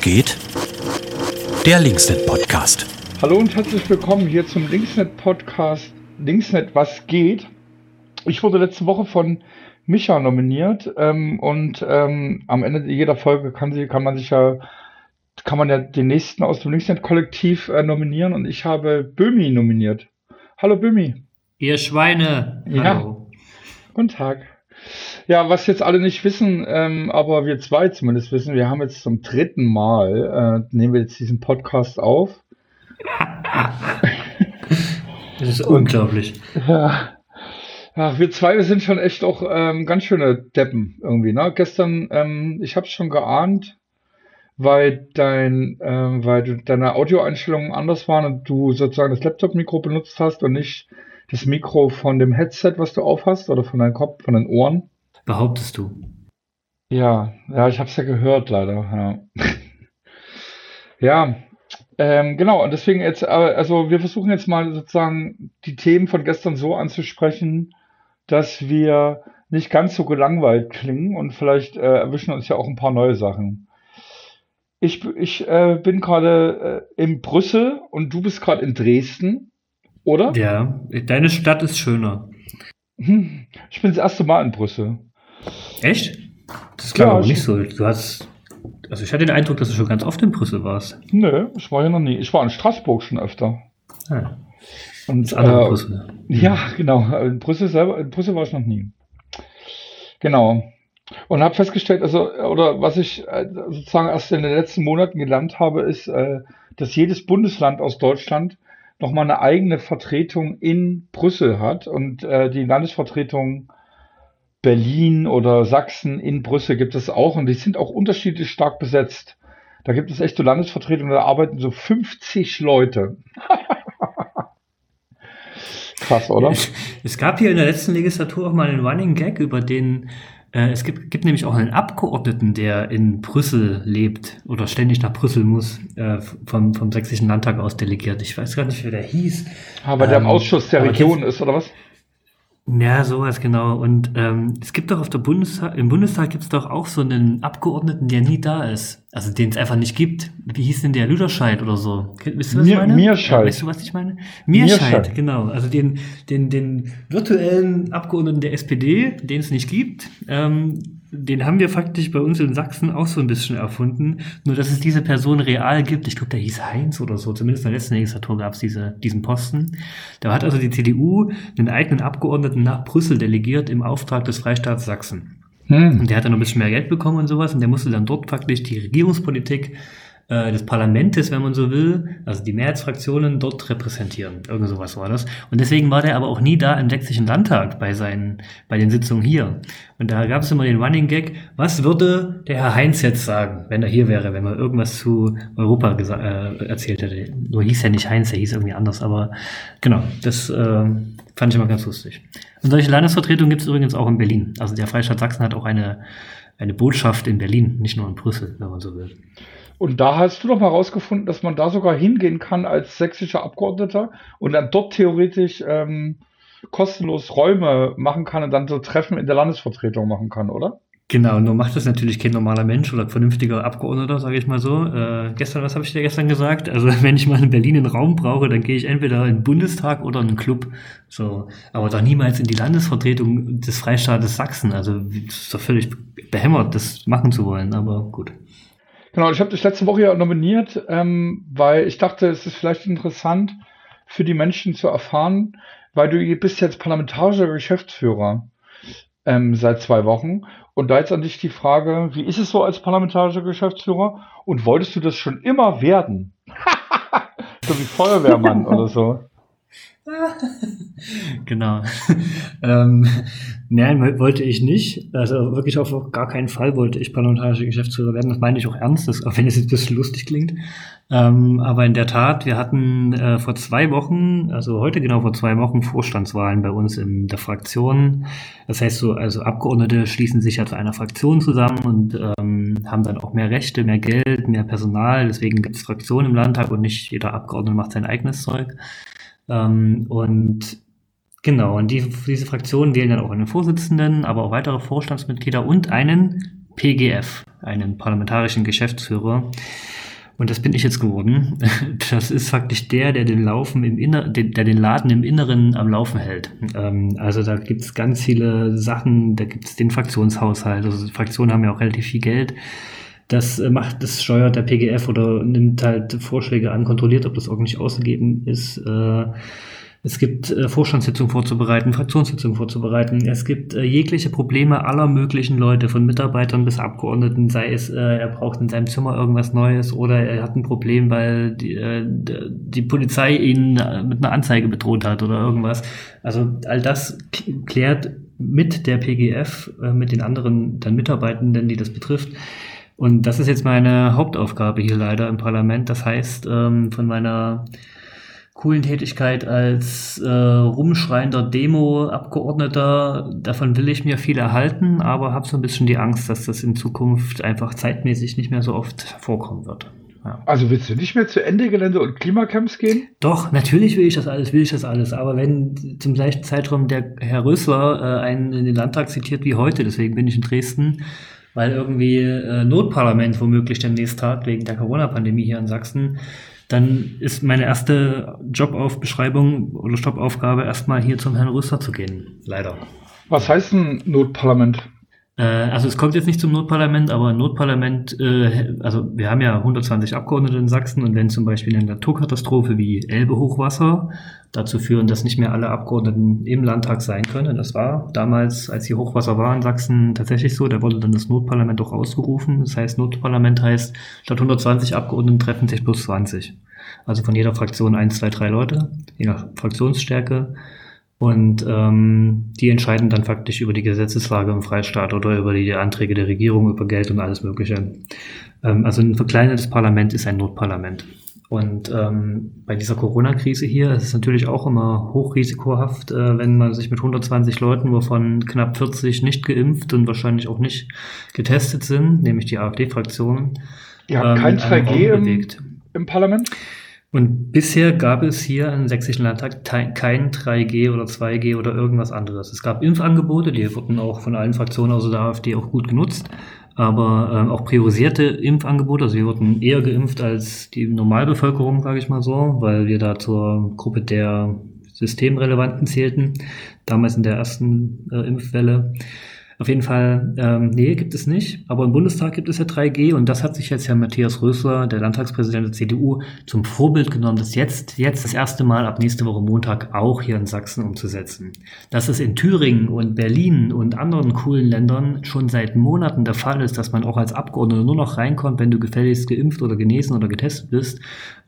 geht? Der Linksnet Podcast. Hallo und herzlich willkommen hier zum Linksnet Podcast Linksnet was geht. Ich wurde letzte Woche von Micha nominiert ähm, und ähm, am Ende jeder Folge kann, sie, kann man sich ja kann man ja den nächsten aus dem Linksnet Kollektiv äh, nominieren und ich habe Bömi nominiert. Hallo Bömi. Ihr Schweine. Ja. Hallo. Guten Tag. Ja, was jetzt alle nicht wissen, ähm, aber wir zwei zumindest wissen, wir haben jetzt zum dritten Mal, äh, nehmen wir jetzt diesen Podcast auf. das ist Und, unglaublich. Ja. Ach, wir zwei wir sind schon echt auch ähm, ganz schöne Deppen irgendwie. Ne? Gestern, ähm, ich habe es schon geahnt, weil dein, ähm, weil du, deine Audioeinstellungen anders waren und du sozusagen das Laptop-Mikro benutzt hast und nicht das Mikro von dem Headset, was du aufhast oder von deinem Kopf, von den Ohren. Behauptest du? Ja, ja, ich habe es ja gehört, leider. Ja, ja ähm, genau. Und deswegen jetzt, äh, also wir versuchen jetzt mal sozusagen die Themen von gestern so anzusprechen, dass wir nicht ganz so gelangweilt klingen und vielleicht äh, erwischen uns ja auch ein paar neue Sachen. Ich, ich äh, bin gerade äh, in Brüssel und du bist gerade in Dresden, oder? Ja, deine Stadt ist schöner. Hm, ich bin das erste Mal in Brüssel. Echt? Das klang ja, aber nicht so. Du hast. Also ich hatte den Eindruck, dass du schon ganz oft in Brüssel warst. Nö, ich war ja noch nie. Ich war in Straßburg schon öfter. Ah. Und, das andere äh, Brüssel. Ja, genau. In Brüssel selber, in Brüssel war ich noch nie. Genau. Und habe festgestellt, also, oder was ich äh, sozusagen erst in den letzten Monaten gelernt habe, ist, äh, dass jedes Bundesland aus Deutschland nochmal eine eigene Vertretung in Brüssel hat und äh, die Landesvertretung Berlin oder Sachsen in Brüssel gibt es auch und die sind auch unterschiedlich stark besetzt. Da gibt es echt so Landesvertretungen, da arbeiten so 50 Leute. Krass, oder? Es gab hier in der letzten Legislatur auch mal einen Running Gag über den äh, es gibt, gibt nämlich auch einen Abgeordneten, der in Brüssel lebt oder ständig nach Brüssel muss, äh, vom, vom Sächsischen Landtag aus delegiert. Ich weiß gar nicht, wie der hieß. Aber ähm, der im Ausschuss der Region ist, oder was? Ja, sowas genau. Und ähm, es gibt doch auf der Bundestag, im Bundestag gibt es doch auch so einen Abgeordneten, der nie da ist. Also den es einfach nicht gibt. Wie hieß denn der Lüderscheid oder so? Wisst ihr, was Mir, ich meine? Mirscheid. Ja, weißt du, was ich meine? Mirscheid, Mirscheid, genau. Also den, den, den virtuellen Abgeordneten der SPD, den es nicht gibt. Ähm, den haben wir faktisch bei uns in Sachsen auch so ein bisschen erfunden. Nur, dass es diese Person real gibt. Ich glaube, der hieß Heinz oder so. Zumindest in der letzten Legislatur gab es diese, diesen Posten. Da hat also die CDU einen eigenen Abgeordneten nach Brüssel delegiert im Auftrag des Freistaats Sachsen. Hm. Und der hat dann noch ein bisschen mehr Geld bekommen und sowas. Und der musste dann dort faktisch die Regierungspolitik äh, des Parlamentes, wenn man so will, also die Mehrheitsfraktionen dort repräsentieren. Irgend sowas war das. Und deswegen war der aber auch nie da im sächsischen Landtag bei seinen, bei den Sitzungen hier. Und da gab es immer den Running Gag, was würde der Herr Heinz jetzt sagen, wenn er hier wäre, wenn man irgendwas zu Europa äh, erzählt hätte. Nur hieß er nicht Heinz, er hieß irgendwie anders, aber genau, das äh, fand ich immer ganz lustig. Und solche Landesvertretungen gibt es übrigens auch in Berlin. Also der Freistaat Sachsen hat auch eine, eine Botschaft in Berlin, nicht nur in Brüssel, wenn man so will. Und da hast du doch mal rausgefunden, dass man da sogar hingehen kann als sächsischer Abgeordneter und dann dort theoretisch ähm, kostenlos Räume machen kann und dann so Treffen in der Landesvertretung machen kann, oder? Genau, nur macht das natürlich kein normaler Mensch oder vernünftiger Abgeordneter, sage ich mal so. Äh, gestern, was habe ich dir gestern gesagt? Also wenn ich mal in Berlin einen Raum brauche, dann gehe ich entweder in den Bundestag oder in einen Club. So, aber doch niemals in die Landesvertretung des Freistaates Sachsen. Also das ist doch völlig behämmert, das machen zu wollen, aber gut. Genau, ich habe dich letzte Woche ja nominiert, ähm, weil ich dachte, es ist vielleicht interessant für die Menschen zu erfahren, weil du bist jetzt parlamentarischer Geschäftsführer ähm, seit zwei Wochen. Und da jetzt an dich die Frage, wie ist es so als parlamentarischer Geschäftsführer? Und wolltest du das schon immer werden? so wie Feuerwehrmann oder so. genau. ähm, nein, wollte ich nicht. Also wirklich auf gar keinen Fall wollte ich parlamentarischer Geschäftsführer werden. Das meine ich auch ernst, das, auch wenn es jetzt ein bisschen lustig klingt. Ähm, aber in der Tat, wir hatten äh, vor zwei Wochen, also heute genau vor zwei Wochen, Vorstandswahlen bei uns in der Fraktion. Das heißt so, also Abgeordnete schließen sich ja zu einer Fraktion zusammen und ähm, haben dann auch mehr Rechte, mehr Geld, mehr Personal. Deswegen gibt es Fraktionen im Landtag und nicht jeder Abgeordnete macht sein eigenes Zeug. Ähm, und genau, und die, diese Fraktionen wählen dann auch einen Vorsitzenden, aber auch weitere Vorstandsmitglieder und einen PGF, einen parlamentarischen Geschäftsführer. Und das bin ich jetzt geworden. Das ist faktisch der, der den Laufen im Inner, der den Laden im Inneren am Laufen hält. Ähm, also da gibt's ganz viele Sachen, da gibt's den Fraktionshaushalt. Also Fraktionen haben ja auch relativ viel Geld. Das äh, macht, das steuert der PGF oder nimmt halt Vorschläge an, kontrolliert, ob das ordentlich ausgegeben ist. Äh, es gibt äh, Vorstandssitzungen vorzubereiten, Fraktionssitzungen vorzubereiten. Es gibt jegliche Probleme aller möglichen Leute, von Mitarbeitern bis Abgeordneten, sei es, er braucht in seinem Zimmer irgendwas Neues oder er hat ein Problem, weil die, die Polizei ihn mit einer Anzeige bedroht hat oder irgendwas. Also all das klärt mit der PGF, mit den anderen dann Mitarbeitenden, die das betrifft. Und das ist jetzt meine Hauptaufgabe hier leider im Parlament. Das heißt, ähm, von meiner coolen Tätigkeit als äh, rumschreiender Demo-Abgeordneter. Davon will ich mir viel erhalten, aber habe so ein bisschen die Angst, dass das in Zukunft einfach zeitmäßig nicht mehr so oft vorkommen wird. Ja. Also willst du nicht mehr zu Ende Gelände und Klimacamps gehen? Doch, natürlich will ich das alles, will ich das alles. Aber wenn zum gleichen Zeitraum der Herr Rösler äh, einen in den Landtag zitiert wie heute, deswegen bin ich in Dresden, weil irgendwie äh, Notparlament womöglich demnächst tagt wegen der Corona-Pandemie hier in Sachsen, dann ist meine erste Jobaufbeschreibung oder Jobaufgabe erstmal hier zum Herrn Rüster zu gehen. Leider. Was heißt ein Notparlament? Äh, also es kommt jetzt nicht zum Notparlament, aber ein Notparlament, äh, also wir haben ja 120 Abgeordnete in Sachsen und wenn zum Beispiel eine Naturkatastrophe wie Elbe-Hochwasser dazu führen, dass nicht mehr alle Abgeordneten im Landtag sein können, das war damals, als hier Hochwasser war in Sachsen, tatsächlich so, da wurde dann das Notparlament auch ausgerufen. Das heißt, Notparlament heißt, statt 120 Abgeordneten treffen sich plus 20. Also von jeder Fraktion eins, zwei, drei Leute, je nach Fraktionsstärke. Und ähm, die entscheiden dann faktisch über die Gesetzeslage im Freistaat oder über die Anträge der Regierung, über Geld und alles Mögliche. Ähm, also ein verkleinertes Parlament ist ein Notparlament. Und ähm, bei dieser Corona-Krise hier ist es natürlich auch immer hochrisikohaft, äh, wenn man sich mit 120 Leuten, wovon knapp 40 nicht geimpft und wahrscheinlich auch nicht getestet sind, nämlich die AfD-Fraktion. Ihr habt ähm, kein 2G im, im Parlament? Und bisher gab es hier im Sächsischen Landtag kein 3G oder 2G oder irgendwas anderes. Es gab Impfangebote, die wurden auch von allen Fraktionen außer der AfD auch gut genutzt, aber ähm, auch priorisierte Impfangebote, also wir wurden eher geimpft als die Normalbevölkerung, sage ich mal so, weil wir da zur Gruppe der Systemrelevanten zählten, damals in der ersten äh, Impfwelle. Auf jeden Fall, ähm, nee, gibt es nicht. Aber im Bundestag gibt es ja 3G und das hat sich jetzt Herr Matthias Rösler, der Landtagspräsident der CDU, zum Vorbild genommen, das jetzt, jetzt das erste Mal ab nächste Woche Montag auch hier in Sachsen umzusetzen. Dass es in Thüringen und Berlin und anderen coolen Ländern schon seit Monaten der Fall ist, dass man auch als Abgeordneter nur noch reinkommt, wenn du gefälligst geimpft oder genesen oder getestet bist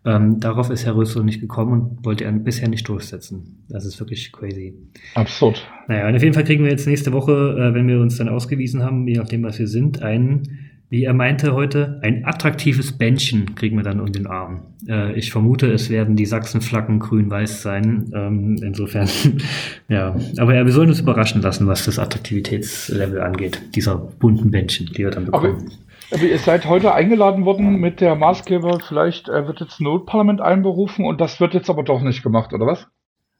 ähm, darauf ist Herr Rösler nicht gekommen und wollte er bisher nicht durchsetzen. Das ist wirklich crazy. Absurd. Naja, und auf jeden Fall kriegen wir jetzt nächste Woche, äh, wenn wir uns dann ausgewiesen haben, je nachdem, was wir sind, ein, wie er meinte heute, ein attraktives Bändchen kriegen wir dann um den Arm. Äh, ich vermute, es werden die Sachsenflaggen grün-weiß sein. Ähm, insofern, ja. Aber ja, wir sollen uns überraschen lassen, was das Attraktivitätslevel angeht, dieser bunten Bändchen, die wir dann bekommen. Aber aber ihr seid heute eingeladen worden mit der Maßgeber, vielleicht äh, wird jetzt ein Notparlament einberufen und das wird jetzt aber doch nicht gemacht, oder was?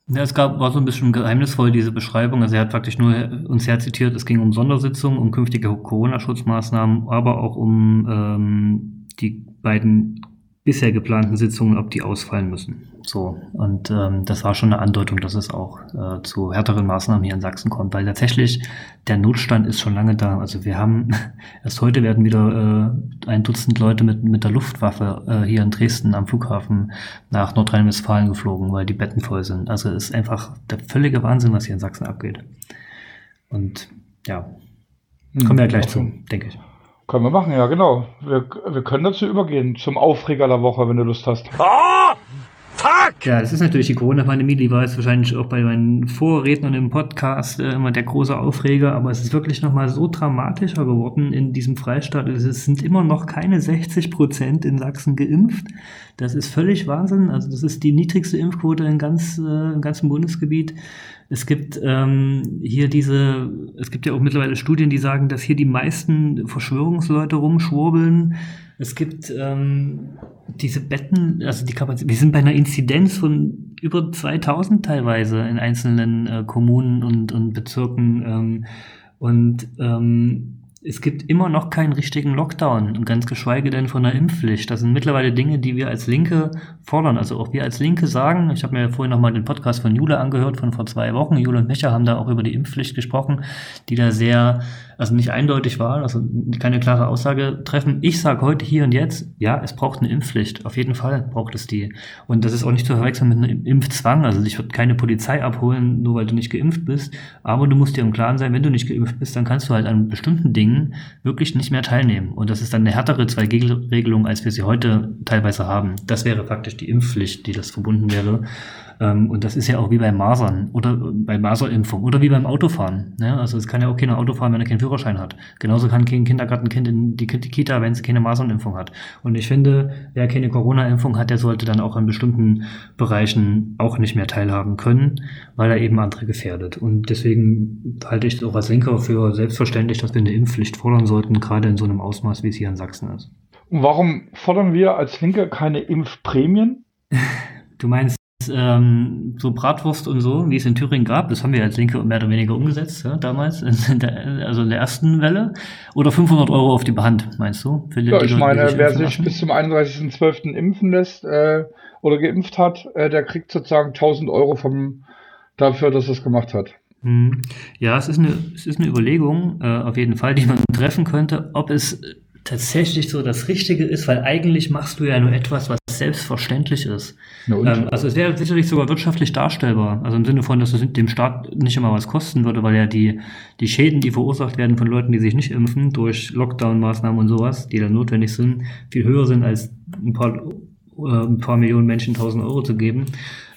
Ja, es gab, war so ein bisschen geheimnisvoll, diese Beschreibung. Also er hat praktisch nur uns herzitiert, es ging um Sondersitzungen, um künftige Corona-Schutzmaßnahmen, aber auch um ähm, die beiden bisher geplanten Sitzungen, ob die ausfallen müssen. So, und ähm, das war schon eine Andeutung, dass es auch äh, zu härteren Maßnahmen hier in Sachsen kommt, weil tatsächlich der Notstand ist schon lange da. Also wir haben, erst heute werden wieder äh, ein Dutzend Leute mit, mit der Luftwaffe äh, hier in Dresden am Flughafen nach Nordrhein-Westfalen geflogen, weil die Betten voll sind. Also es ist einfach der völlige Wahnsinn, was hier in Sachsen abgeht. Und ja, kommen wir ja gleich zu, denke ich. Können wir machen, ja, genau. Wir, wir können dazu übergehen, zum Aufreger der Woche, wenn du Lust hast. Ah! Fuck! Ja, das ist natürlich die Corona-Pandemie, die war jetzt wahrscheinlich auch bei meinen Vorrednern im Podcast äh, immer der große Aufreger, aber es ist wirklich nochmal so dramatischer geworden in diesem Freistaat. Es sind immer noch keine 60 Prozent in Sachsen geimpft. Das ist völlig Wahnsinn. Also das ist die niedrigste Impfquote in ganz, äh, im ganzen Bundesgebiet. Es gibt ähm, hier diese, es gibt ja auch mittlerweile Studien, die sagen, dass hier die meisten Verschwörungsleute rumschwurbeln. Es gibt ähm, diese Betten, also die Kapazität, wir sind bei einer Inzidenz von über 2000 teilweise in einzelnen äh, Kommunen und, und Bezirken. Ähm, und ähm, es gibt immer noch keinen richtigen Lockdown und ganz geschweige denn von einer Impfpflicht. Das sind mittlerweile Dinge, die wir als Linke fordern. Also auch wir als Linke sagen, ich habe mir vorhin nochmal den Podcast von Jule angehört, von vor zwei Wochen. Jule und Mecher haben da auch über die Impfpflicht gesprochen, die da sehr also nicht eindeutig war, also keine klare Aussage treffen. Ich sage heute hier und jetzt, ja, es braucht eine Impfpflicht. Auf jeden Fall braucht es die. Und das ist auch nicht zu verwechseln mit einem Impfzwang. Also ich würde keine Polizei abholen, nur weil du nicht geimpft bist. Aber du musst dir im Klaren sein, wenn du nicht geimpft bist, dann kannst du halt an bestimmten Dingen wirklich nicht mehr teilnehmen. Und das ist dann eine härtere 2G-Regelung, als wir sie heute teilweise haben. Das wäre praktisch die Impfpflicht, die das verbunden wäre. Ähm, und das ist ja auch wie bei Masern oder bei Maserimpfung oder wie beim Autofahren. Ne? Also es kann ja auch keiner Auto fahren, wenn er keinen Führerschein hat. Genauso kann kein Kindergartenkind in die, die Kita, wenn es keine Masernimpfung hat. Und ich finde, wer keine Corona-Impfung hat, der sollte dann auch in bestimmten Bereichen auch nicht mehr teilhaben können, weil er eben andere gefährdet. Und deswegen halte ich es auch als Linker für selbstverständlich, dass wir eine Impfpflicht fordern sollten, gerade in so einem Ausmaß, wie es hier in Sachsen ist. Und warum fordern wir als Linke keine Impfprämien? Du meinst ähm, so Bratwurst und so, wie es in Thüringen gab, das haben wir als Linke mehr oder weniger umgesetzt, ja, damals, in der, also in der ersten Welle. Oder 500 Euro auf die Hand, meinst du? Die, ja, ich meine, wer sich lassen? bis zum 31.12. impfen lässt äh, oder geimpft hat, äh, der kriegt sozusagen 1000 Euro vom, dafür, dass er es gemacht hat. Hm. Ja, es ist eine, es ist eine Überlegung, äh, auf jeden Fall, die man treffen könnte, ob es tatsächlich so das Richtige ist, weil eigentlich machst du ja nur etwas, was selbstverständlich ist. Ähm, also es wäre sicherlich sogar wirtschaftlich darstellbar. Also im Sinne von, dass es dem Staat nicht immer was kosten würde, weil ja die, die Schäden, die verursacht werden von Leuten, die sich nicht impfen, durch Lockdown-Maßnahmen und sowas, die dann notwendig sind, viel höher sind als ein paar, äh, ein paar Millionen Menschen tausend Euro zu geben.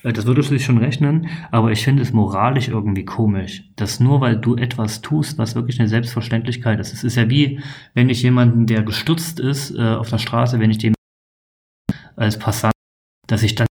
Äh, das würde sich schon rechnen, aber ich finde es moralisch irgendwie komisch, dass nur weil du etwas tust, was wirklich eine Selbstverständlichkeit ist. Es ist ja wie, wenn ich jemanden, der gestürzt ist äh, auf der Straße, wenn ich dem als Passant, dass ich dann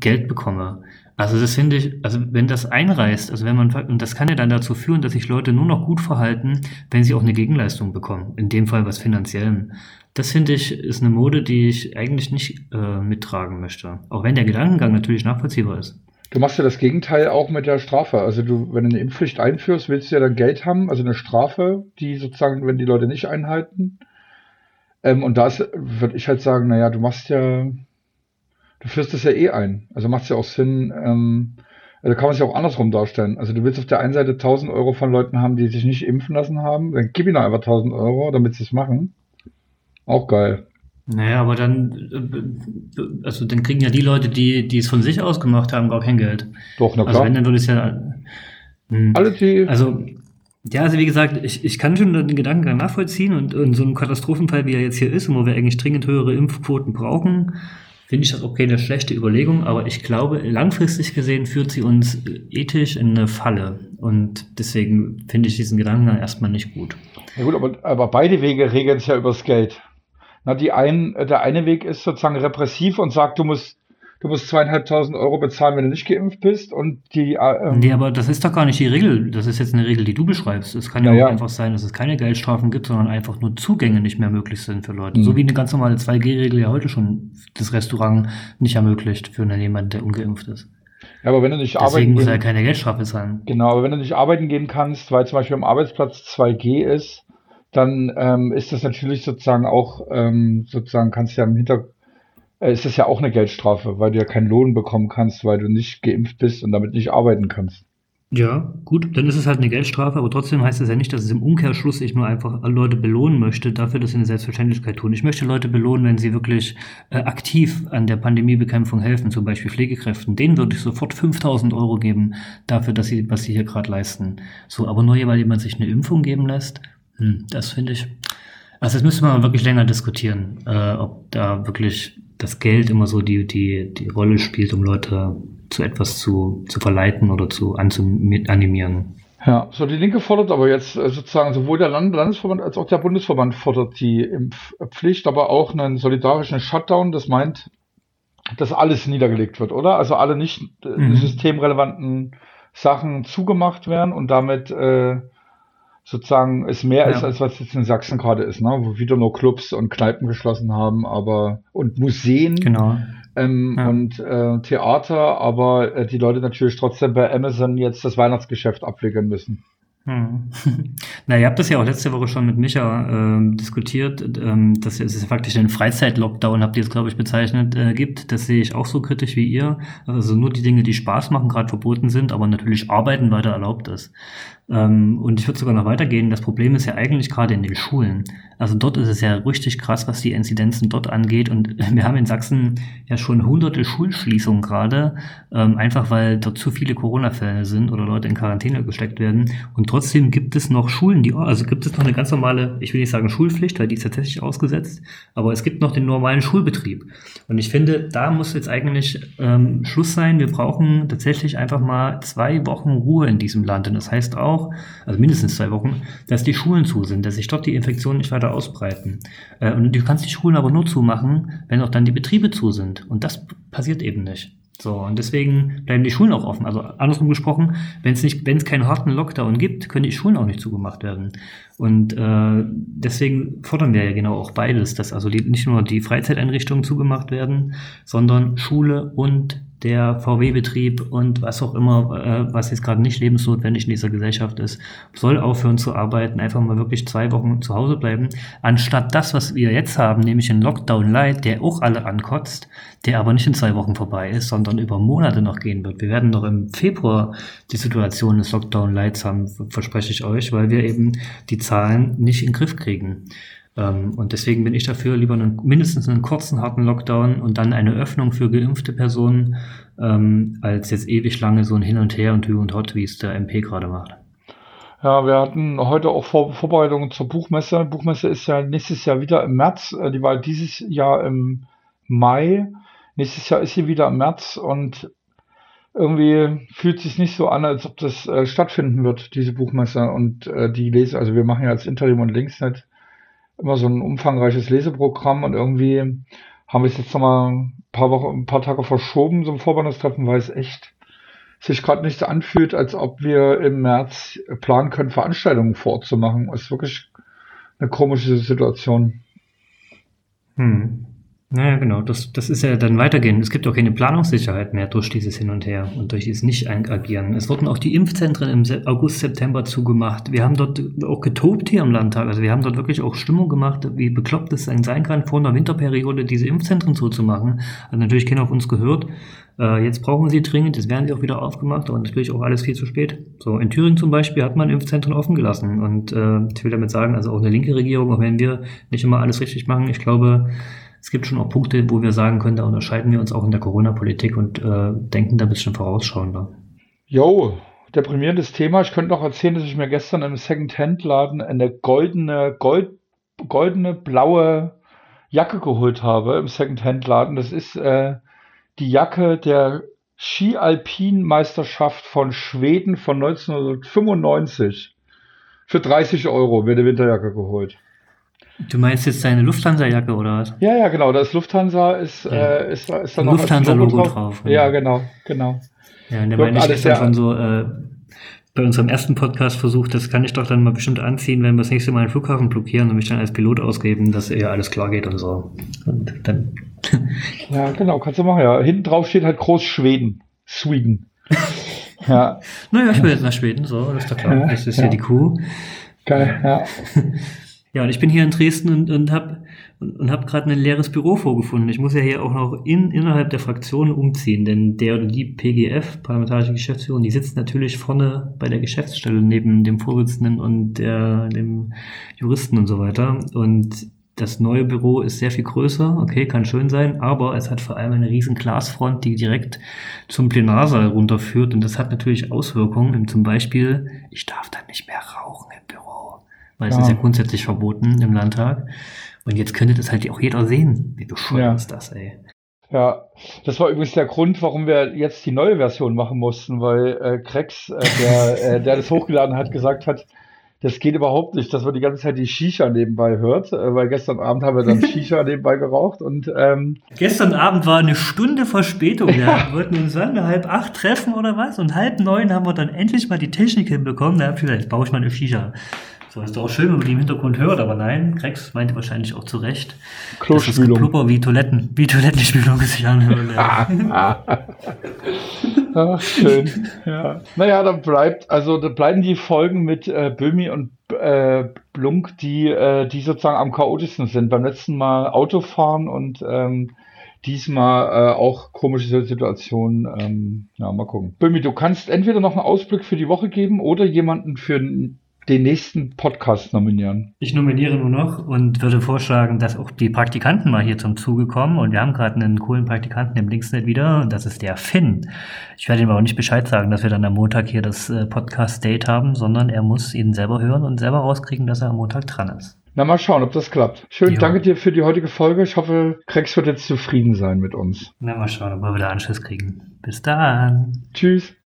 Geld bekomme. Also das finde ich, also wenn das einreißt, also wenn man, und das kann ja dann dazu führen, dass sich Leute nur noch gut verhalten, wenn sie auch eine Gegenleistung bekommen. In dem Fall was finanziellem. Das finde ich, ist eine Mode, die ich eigentlich nicht äh, mittragen möchte. Auch wenn der Gedankengang natürlich nachvollziehbar ist. Du machst ja das Gegenteil auch mit der Strafe. Also du, wenn du eine Impfpflicht einführst, willst du ja dann Geld haben, also eine Strafe, die sozusagen, wenn die Leute nicht einhalten, ähm, und da würde ich halt sagen, naja, du machst ja, du führst das ja eh ein. Also macht es ja auch Sinn, ähm, also kann man sich auch andersrum darstellen. Also du willst auf der einen Seite 1000 Euro von Leuten haben, die sich nicht impfen lassen haben, dann gib ihnen einfach 1000 Euro, damit sie es machen. Auch geil. Naja, aber dann, also dann kriegen ja die Leute, die, die es von sich aus gemacht haben, gar kein Geld. Doch, na klar. Also wenn, dann würde es ja. Mh. Hm. Alle, die. Also, ja, also wie gesagt, ich, ich kann schon den Gedankengang nachvollziehen und in so einem Katastrophenfall, wie er jetzt hier ist, wo wir eigentlich dringend höhere Impfquoten brauchen, finde ich das auch keine schlechte Überlegung, aber ich glaube, langfristig gesehen führt sie uns ethisch in eine Falle und deswegen finde ich diesen Gedankengang erstmal nicht gut. Ja gut, aber, aber beide Wege regeln es ja übers Geld. Na, die ein, der eine Weg ist sozusagen repressiv und sagt, du musst du musst zweieinhalbtausend Euro bezahlen, wenn du nicht geimpft bist. Und die. Ähm nee, aber das ist doch gar nicht die Regel. Das ist jetzt eine Regel, die du beschreibst. Es kann ja, ja auch einfach sein, dass es keine Geldstrafen gibt, sondern einfach nur Zugänge nicht mehr möglich sind für Leute. Mhm. So wie eine ganz normale 2G-Regel ja heute schon das Restaurant nicht ermöglicht für jemanden, der ungeimpft ist. Ja, aber wenn du nicht Deswegen arbeiten muss er keine Geldstrafe sein. Genau, aber wenn du nicht arbeiten gehen kannst, weil zum Beispiel am Arbeitsplatz 2G ist, dann ähm, ist das natürlich sozusagen auch, ähm, sozusagen kannst du ja im Hintergrund ist das ja auch eine Geldstrafe, weil du ja keinen Lohn bekommen kannst, weil du nicht geimpft bist und damit nicht arbeiten kannst. Ja, gut, dann ist es halt eine Geldstrafe, aber trotzdem heißt es ja nicht, dass es im Umkehrschluss ich nur einfach Leute belohnen möchte, dafür, dass sie eine Selbstverständlichkeit tun. Ich möchte Leute belohnen, wenn sie wirklich äh, aktiv an der Pandemiebekämpfung helfen, zum Beispiel Pflegekräften. Denen würde ich sofort 5000 Euro geben, dafür, dass sie, was sie hier gerade leisten. So, aber nur weil jemand sich eine Impfung geben lässt, hm, das finde ich, also das müsste man wirklich länger diskutieren, äh, ob da wirklich das Geld immer so die, die, die Rolle spielt, um Leute zu etwas zu, zu verleiten oder zu animieren. Ja, so die Linke fordert aber jetzt äh, sozusagen sowohl der Land Landesverband als auch der Bundesverband fordert die Impfpflicht, aber auch einen solidarischen Shutdown. Das meint, dass alles niedergelegt wird, oder? Also alle nicht äh, mhm. systemrelevanten Sachen zugemacht werden und damit äh, sozusagen es mehr ja. ist, als was jetzt in Sachsen gerade ist, ne? wo wieder nur Clubs und Kneipen geschlossen haben, aber und Museen genau. ähm, ja. und äh, Theater, aber äh, die Leute natürlich trotzdem bei Amazon jetzt das Weihnachtsgeschäft abwickeln müssen. Hm. Na, ihr habt das ja auch letzte Woche schon mit Micha ähm, diskutiert, ähm, dass es ja faktisch einen Freizeit-Lockdown, habt ihr es, glaube ich, bezeichnet, äh, gibt. Das sehe ich auch so kritisch wie ihr. Also nur die Dinge, die Spaß machen, gerade verboten sind, aber natürlich Arbeiten weiter erlaubt ist. Ähm, und ich würde sogar noch weitergehen. Das Problem ist ja eigentlich gerade in den Schulen. Also dort ist es ja richtig krass, was die Inzidenzen dort angeht. Und wir haben in Sachsen ja schon hunderte Schulschließungen gerade, ähm, einfach weil dort zu viele Corona-Fälle sind oder Leute in Quarantäne gesteckt werden. Und trotzdem gibt es noch Schulen, die, also gibt es noch eine ganz normale, ich will nicht sagen Schulpflicht, weil die ist tatsächlich ausgesetzt, aber es gibt noch den normalen Schulbetrieb. Und ich finde, da muss jetzt eigentlich ähm, Schluss sein. Wir brauchen tatsächlich einfach mal zwei Wochen Ruhe in diesem Land. Und das heißt auch, auch, also mindestens zwei Wochen, dass die Schulen zu sind, dass sich dort die Infektionen nicht weiter ausbreiten. Äh, und du kannst die Schulen aber nur zumachen, wenn auch dann die Betriebe zu sind. Und das passiert eben nicht. So, und deswegen bleiben die Schulen auch offen. Also andersrum gesprochen, wenn es nicht, wenn es keinen harten Lockdown gibt, können die Schulen auch nicht zugemacht werden. Und äh, deswegen fordern wir ja genau auch beides, dass also die, nicht nur die Freizeiteinrichtungen zugemacht werden, sondern Schule und der VW-Betrieb und was auch immer, äh, was jetzt gerade nicht lebensnotwendig in dieser Gesellschaft ist, soll aufhören zu arbeiten, einfach mal wirklich zwei Wochen zu Hause bleiben, anstatt das, was wir jetzt haben, nämlich einen Lockdown Light, der auch alle ankotzt, der aber nicht in zwei Wochen vorbei ist, sondern über Monate noch gehen wird. Wir werden noch im Februar die Situation des Lockdown Lights haben, verspreche ich euch, weil wir eben die Zahlen nicht in den Griff kriegen. Ähm, und deswegen bin ich dafür lieber einen, mindestens einen kurzen, harten Lockdown und dann eine Öffnung für geimpfte Personen, ähm, als jetzt ewig lange so ein Hin und Her und Hü und Hot, wie es der MP gerade macht. Ja, wir hatten heute auch Vor Vorbereitungen zur Buchmesse. Die Buchmesse ist ja nächstes Jahr wieder im März. Äh, die war dieses Jahr im Mai. Nächstes Jahr ist sie wieder im März und irgendwie fühlt es sich nicht so an, als ob das äh, stattfinden wird, diese Buchmesse und äh, die Lese. Also wir machen ja als Interim und Linksnet immer so ein umfangreiches Leseprogramm und irgendwie haben wir es jetzt nochmal ein paar Wochen, ein paar Tage verschoben, so ein Vorbereitungstreffen, weil es echt sich gerade nicht so anfühlt, als ob wir im März planen können, Veranstaltungen vorzumachen. Ist wirklich eine komische Situation. Hm. Naja, genau, das, das ist ja dann weitergehen. Es gibt auch keine Planungssicherheit mehr durch dieses Hin und Her und durch dieses Nicht-Agieren. Es wurden auch die Impfzentren im August, September zugemacht. Wir haben dort auch getobt hier im Landtag. Also wir haben dort wirklich auch Stimmung gemacht, wie bekloppt es sein kann, vor einer Winterperiode diese Impfzentren zuzumachen. Also natürlich keiner auf uns gehört. Äh, jetzt brauchen wir sie dringend, jetzt werden sie auch wieder aufgemacht, aber natürlich auch alles viel zu spät. So, in Thüringen zum Beispiel hat man Impfzentren offen gelassen. Und äh, ich will damit sagen, also auch eine linke Regierung, auch wenn wir nicht immer alles richtig machen, ich glaube, es gibt schon auch Punkte, wo wir sagen können, da unterscheiden wir uns auch in der Corona-Politik und äh, denken da ein bisschen vorausschauender. Jo, deprimierendes Thema. Ich könnte noch erzählen, dass ich mir gestern im Second-Hand-Laden eine goldene, gold, goldene, blaue Jacke geholt habe im Second-Hand-Laden. Das ist äh, die Jacke der Ski-Alpin-Meisterschaft von Schweden von 1995. Für 30 Euro wird die Winterjacke geholt. Du meinst jetzt deine Lufthansa-Jacke oder was? Ja, ja, genau. Das Lufthansa ist, ja. äh, ist, ist da noch Lufthansa-Logo drauf. drauf. Ja, genau, genau. Ja, und der meine ich gestern schon so, äh, bei unserem ersten Podcast versucht, das kann ich doch dann mal bestimmt anziehen, wenn wir das nächste Mal einen Flughafen blockieren und mich dann als Pilot ausgeben, dass eher alles klar geht und so. Und dann. ja, genau, kannst du machen, ja. Hinten drauf steht halt groß Schweden. Sweden. ja. Naja, ich will jetzt nach Schweden, so, das ist doch klar. Das ist ja, ja die Kuh. Geil, ja. Ja, und ich bin hier in Dresden und, und habe und, und hab gerade ein leeres Büro vorgefunden. Ich muss ja hier auch noch in, innerhalb der Fraktion umziehen, denn der oder die PGF, Parlamentarische Geschäftsführung, die sitzt natürlich vorne bei der Geschäftsstelle neben dem Vorsitzenden und der, dem Juristen und so weiter. Und das neue Büro ist sehr viel größer, okay, kann schön sein, aber es hat vor allem eine riesen Glasfront, die direkt zum Plenarsaal runterführt und das hat natürlich Auswirkungen. Zum Beispiel, ich darf da nicht mehr rauchen weil es ist ja grundsätzlich verboten im Landtag. Und jetzt könnte das halt auch jeder sehen. Wie bescheuert ja. ist das, ey. Ja, das war übrigens der Grund, warum wir jetzt die neue Version machen mussten, weil äh, Krex, äh, der, äh, der das hochgeladen hat, gesagt hat, das geht überhaupt nicht, dass man die ganze Zeit die Shisha nebenbei hört, äh, weil gestern Abend haben wir dann Shisha nebenbei geraucht und ähm, gestern Abend war eine Stunde Verspätung. Ja. Wir wollten uns dann halb acht treffen oder was und halb neun haben wir dann endlich mal die Technik hinbekommen. Da habe ich gesagt, jetzt baue ich mal eine Shisha. So ist doch auch schön, wenn man die im Hintergrund hört, aber nein, Grex meinte wahrscheinlich auch zu Recht, dass das wie Toiletten, wie Toilettenspülung sich anhört. Ach, schön. Ja. Naja, dann bleibt, also da bleiben die Folgen mit äh, Böhmi und äh, Blunk, die, äh, die sozusagen am chaotischsten sind. Beim letzten Mal Autofahren und ähm, diesmal äh, auch komische Situationen. Ähm, ja, mal gucken. Böhmi, du kannst entweder noch einen Ausblick für die Woche geben oder jemanden für den nächsten Podcast nominieren. Ich nominiere nur noch und würde vorschlagen, dass auch die Praktikanten mal hier zum Zuge kommen. Und wir haben gerade einen coolen Praktikanten im Linksnet wieder und das ist der Finn. Ich werde ihm aber nicht Bescheid sagen, dass wir dann am Montag hier das äh, Podcast-Date haben, sondern er muss ihn selber hören und selber rauskriegen, dass er am Montag dran ist. Na, mal schauen, ob das klappt. Schön, jo. danke dir für die heutige Folge. Ich hoffe, Krex wird jetzt zufrieden sein mit uns. Na, mal schauen, ob wir wieder Anschluss kriegen. Bis dann. Tschüss.